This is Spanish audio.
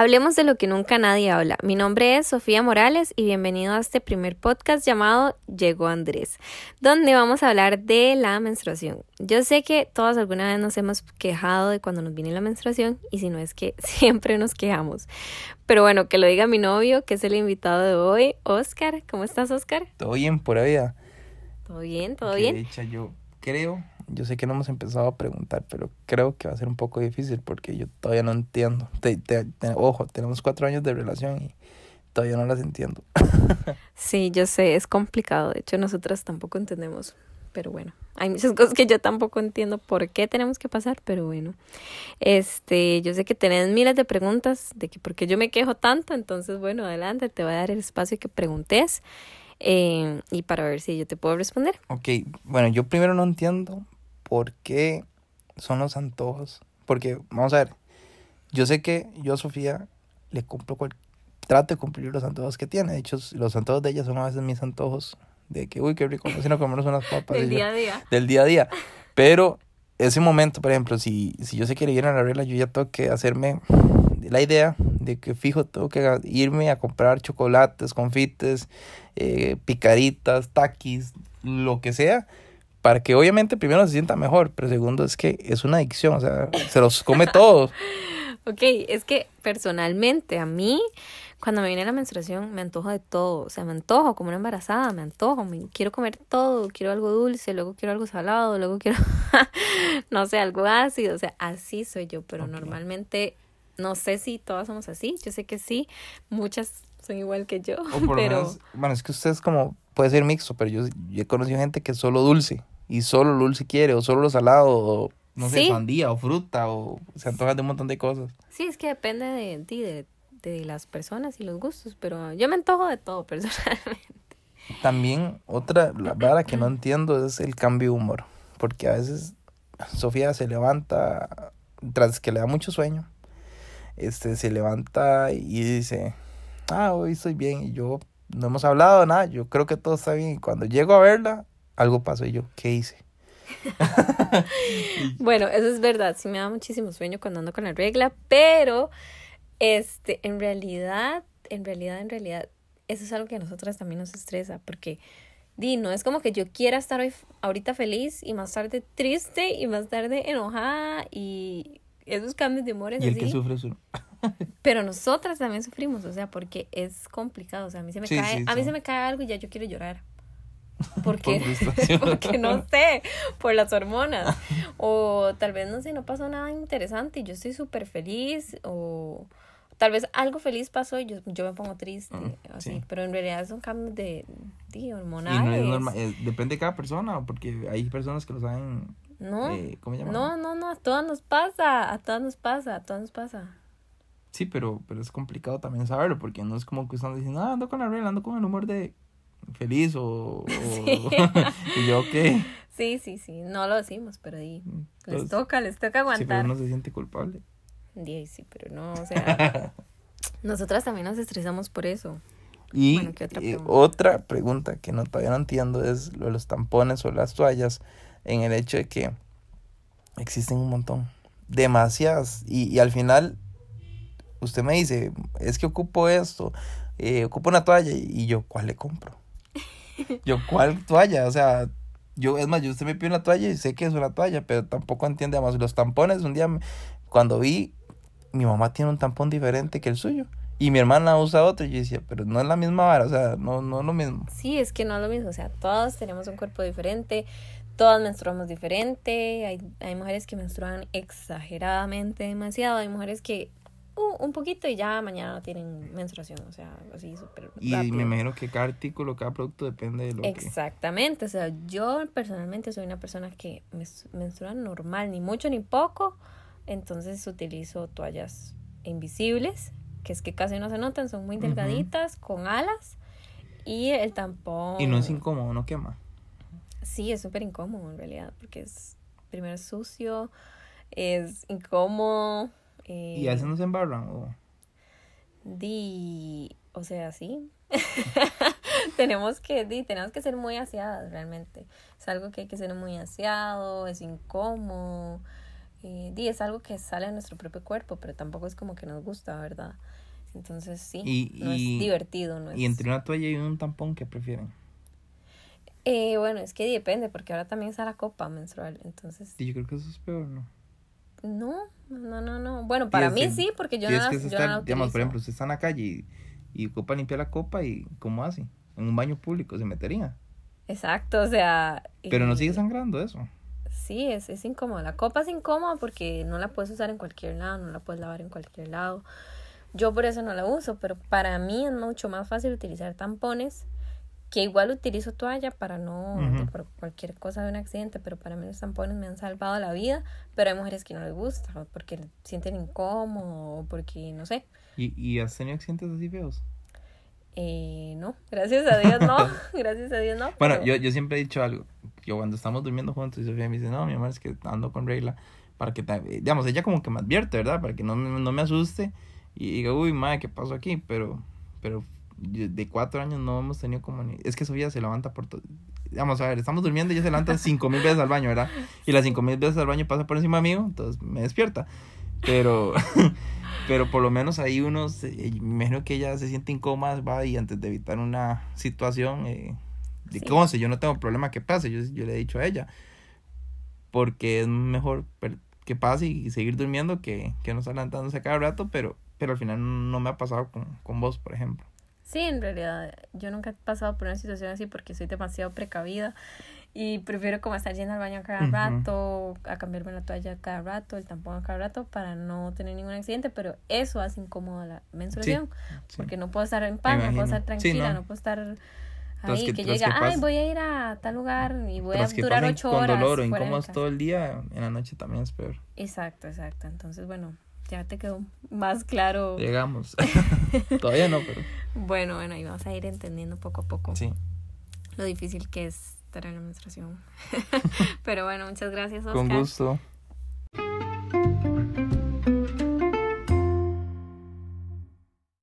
Hablemos de lo que nunca nadie habla. Mi nombre es Sofía Morales y bienvenido a este primer podcast llamado Llegó Andrés, donde vamos a hablar de la menstruación. Yo sé que todas alguna vez nos hemos quejado de cuando nos viene la menstruación y si no es que siempre nos quejamos. Pero bueno, que lo diga mi novio, que es el invitado de hoy, Oscar. ¿Cómo estás, Oscar? Todo bien por ahí. Todo bien, todo bien. Dicha, yo creo yo sé que no hemos empezado a preguntar, pero creo que va a ser un poco difícil porque yo todavía no entiendo. ojo, tenemos cuatro años de relación y todavía no las entiendo. sí, yo sé, es complicado. De hecho, nosotras tampoco entendemos. Pero bueno, hay muchas cosas que yo tampoco entiendo por qué tenemos que pasar, pero bueno. Este, yo sé que tenés miles de preguntas de que por qué yo me quejo tanto, entonces bueno, adelante, te voy a dar el espacio que preguntes. Eh, y para ver si yo te puedo responder. Ok, bueno, yo primero no entiendo por qué son los antojos. Porque, vamos a ver, yo sé que yo a Sofía le cumplo cual, trato de cumplir los antojos que tiene. De hecho, los antojos de ella son a veces mis antojos de que, uy, qué rico, no comernos unas papas. del día a día. Del día a día. Pero ese momento, por ejemplo, si, si yo sé que le a la regla, yo ya tengo que hacerme la idea de que fijo tengo que irme a comprar chocolates, confites, eh, picaritas, taquis, lo que sea para que obviamente primero se sienta mejor, pero segundo es que es una adicción, o sea, se los come todos. ok, es que personalmente a mí, cuando me viene la menstruación, me antojo de todo, o sea, me antojo como una embarazada, me antojo, me, quiero comer todo, quiero algo dulce, luego quiero algo salado, luego quiero, no sé, algo ácido, o sea, así soy yo, pero normalmente, no sé si todas somos así, yo sé que sí, muchas son igual que yo, pero... bueno, es que usted es como, puede ser mixto, pero yo, yo he conocido gente que es solo dulce y solo lo dulce quiere, o solo lo salado, o no sé, sandía, o fruta, o se antoja de un montón de cosas. Sí, es que depende de ti, de, de las personas y los gustos, pero yo me antojo de todo personalmente. También otra, la verdad que no entiendo es el cambio de humor, porque a veces Sofía se levanta, tras que le da mucho sueño, este, se levanta y dice, ah, hoy estoy bien, y yo no hemos hablado nada, yo creo que todo está bien, y cuando llego a verla, algo pasó y yo, ¿qué hice? bueno, eso es verdad, sí me da muchísimo sueño cuando ando con la regla, pero este, en realidad, en realidad, en realidad, eso es algo que a nosotras también nos estresa, porque di, no es como que yo quiera estar hoy, ahorita feliz y más tarde triste y más tarde enojada y esos cambios de humor Y el que sufre. Pero nosotras también sufrimos, o sea, porque es complicado, o sea, a mí se me cae, a mí se me cae algo y ya yo quiero llorar. Porque, porque no sé, por las hormonas. O tal vez, no sé, no pasó nada interesante y yo estoy súper feliz. O tal vez algo feliz pasó y yo, yo me pongo triste. Mm, así, Pero en realidad son cambios de, de hormonales. Eh, depende de cada persona, porque hay personas que lo saben. No, eh, no, no, no, a todas nos pasa, a todas nos pasa, a todas nos pasa. Sí, pero, pero es complicado también saberlo, porque no es como que están diciendo, ah, ando con la regla, ando con el humor de feliz o, y yo qué. Sí, sí, sí, no lo decimos, pero ahí les toca, les toca aguantar. Sí, pero uno se siente culpable. Sí, sí, pero no, o sea, nosotras también nos estresamos por eso. Y otra, pregunta? que no todavía no entiendo es lo de los tampones o las toallas en el hecho de que existen un montón, demasiadas y, y al final usted me dice, es que ocupo esto, eh, ocupo una toalla y yo, ¿cuál le compro? Yo, ¿cuál toalla? O sea, yo, es más, yo usted me pide una toalla y sé que es una toalla, pero tampoco entiende además los tampones. Un día, cuando vi, mi mamá tiene un tampón diferente que el suyo. Y mi hermana usa otro. Y yo decía, pero no es la misma vara, o sea, no, no es lo mismo. Sí, es que no es lo mismo. O sea, todas tenemos un cuerpo diferente, todas menstruamos diferente. Hay, hay mujeres que menstruan exageradamente demasiado. Hay mujeres que Uh, un poquito y ya mañana no tienen menstruación, o sea, así súper Y me imagino que cada artículo, cada producto depende de lo Exactamente, o sea, yo personalmente soy una persona que menstrua normal, ni mucho ni poco, entonces utilizo toallas invisibles, que es que casi no se notan, son muy delgaditas, con alas, y el tampón... Y no es incómodo, no quema. Sí, es súper incómodo en realidad, porque es primero sucio, es incómodo, ¿Y a veces no se embarran? O? Di, o sea, sí. tenemos que, di, tenemos que ser muy aseadas realmente. Es algo que hay que ser muy aseado, es incómodo. Y, es algo que sale de nuestro propio cuerpo, pero tampoco es como que nos gusta, ¿verdad? Entonces sí, no es divertido. No y entre una toalla y un tampón, ¿qué prefieren? Eh, bueno, es que depende, porque ahora también está la copa menstrual, entonces... Sí, yo creo que eso es peor, ¿no? No, no, no, no. Bueno, para mí sí, porque yo no, la, yo Digamos, por ejemplo, usted está en la calle y, y ocupa limpiar la copa y ¿cómo hace? En un baño público se metería. Exacto, o sea... Pero no sigue sangrando eso. Sí, es, es incómodo. La copa es incómoda porque no la puedes usar en cualquier lado, no la puedes lavar en cualquier lado. Yo por eso no la uso, pero para mí es mucho más fácil utilizar tampones, que igual utilizo toalla para no, por cualquier cosa de un accidente, pero para mí los tampones me han salvado la vida, pero hay mujeres que no les gusta, porque sienten incómodo, porque no sé. ¿Y, y has tenido accidentes así feos? Eh, no, gracias a Dios no, gracias a Dios no. Bueno, yo, yo siempre he dicho algo, yo cuando estamos durmiendo juntos y Sofía me dice, no, mi amor, es que ando con regla, para que, digamos, ella como que me advierte, ¿verdad? Para que no, no me asuste y diga, uy, madre, ¿qué pasó aquí? Pero, pero de cuatro años no hemos tenido como ni... Es que Sofía se levanta por todo... Vamos a ver, estamos durmiendo y ella se levanta cinco mil veces al baño, ¿verdad? Y las cinco mil veces al baño pasa por encima mío, entonces me despierta. Pero... pero por lo menos ahí uno, se, me imagino que ella se siente incómoda, va, y antes de evitar una situación, eh, de sí. yo no tengo problema que pase, yo, yo le he dicho a ella, porque es mejor que pase y seguir durmiendo que, que no estar levantándose cada rato, pero, pero al final no me ha pasado con, con vos, por ejemplo. Sí, en realidad yo nunca he pasado por una situación así porque soy demasiado precavida y prefiero como estar yendo al baño cada rato, a cambiarme la toalla cada rato, el tampón cada rato para no tener ningún accidente, pero eso hace incómoda la menstruación porque no puedo estar en paz, no puedo estar tranquila, no. puedo estar ahí que, llega, ay, voy a ir a tal lugar y voy a durar ocho horas. Con dolor o incómodos todo el día, en la noche también es peor. Exacto, exacto. Entonces, bueno, ya te quedó más claro. Llegamos. Todavía no, pero. Bueno, bueno, y vamos a ir entendiendo poco a poco. Sí. Lo difícil que es estar en la menstruación. pero bueno, muchas gracias, Oscar. Con gusto.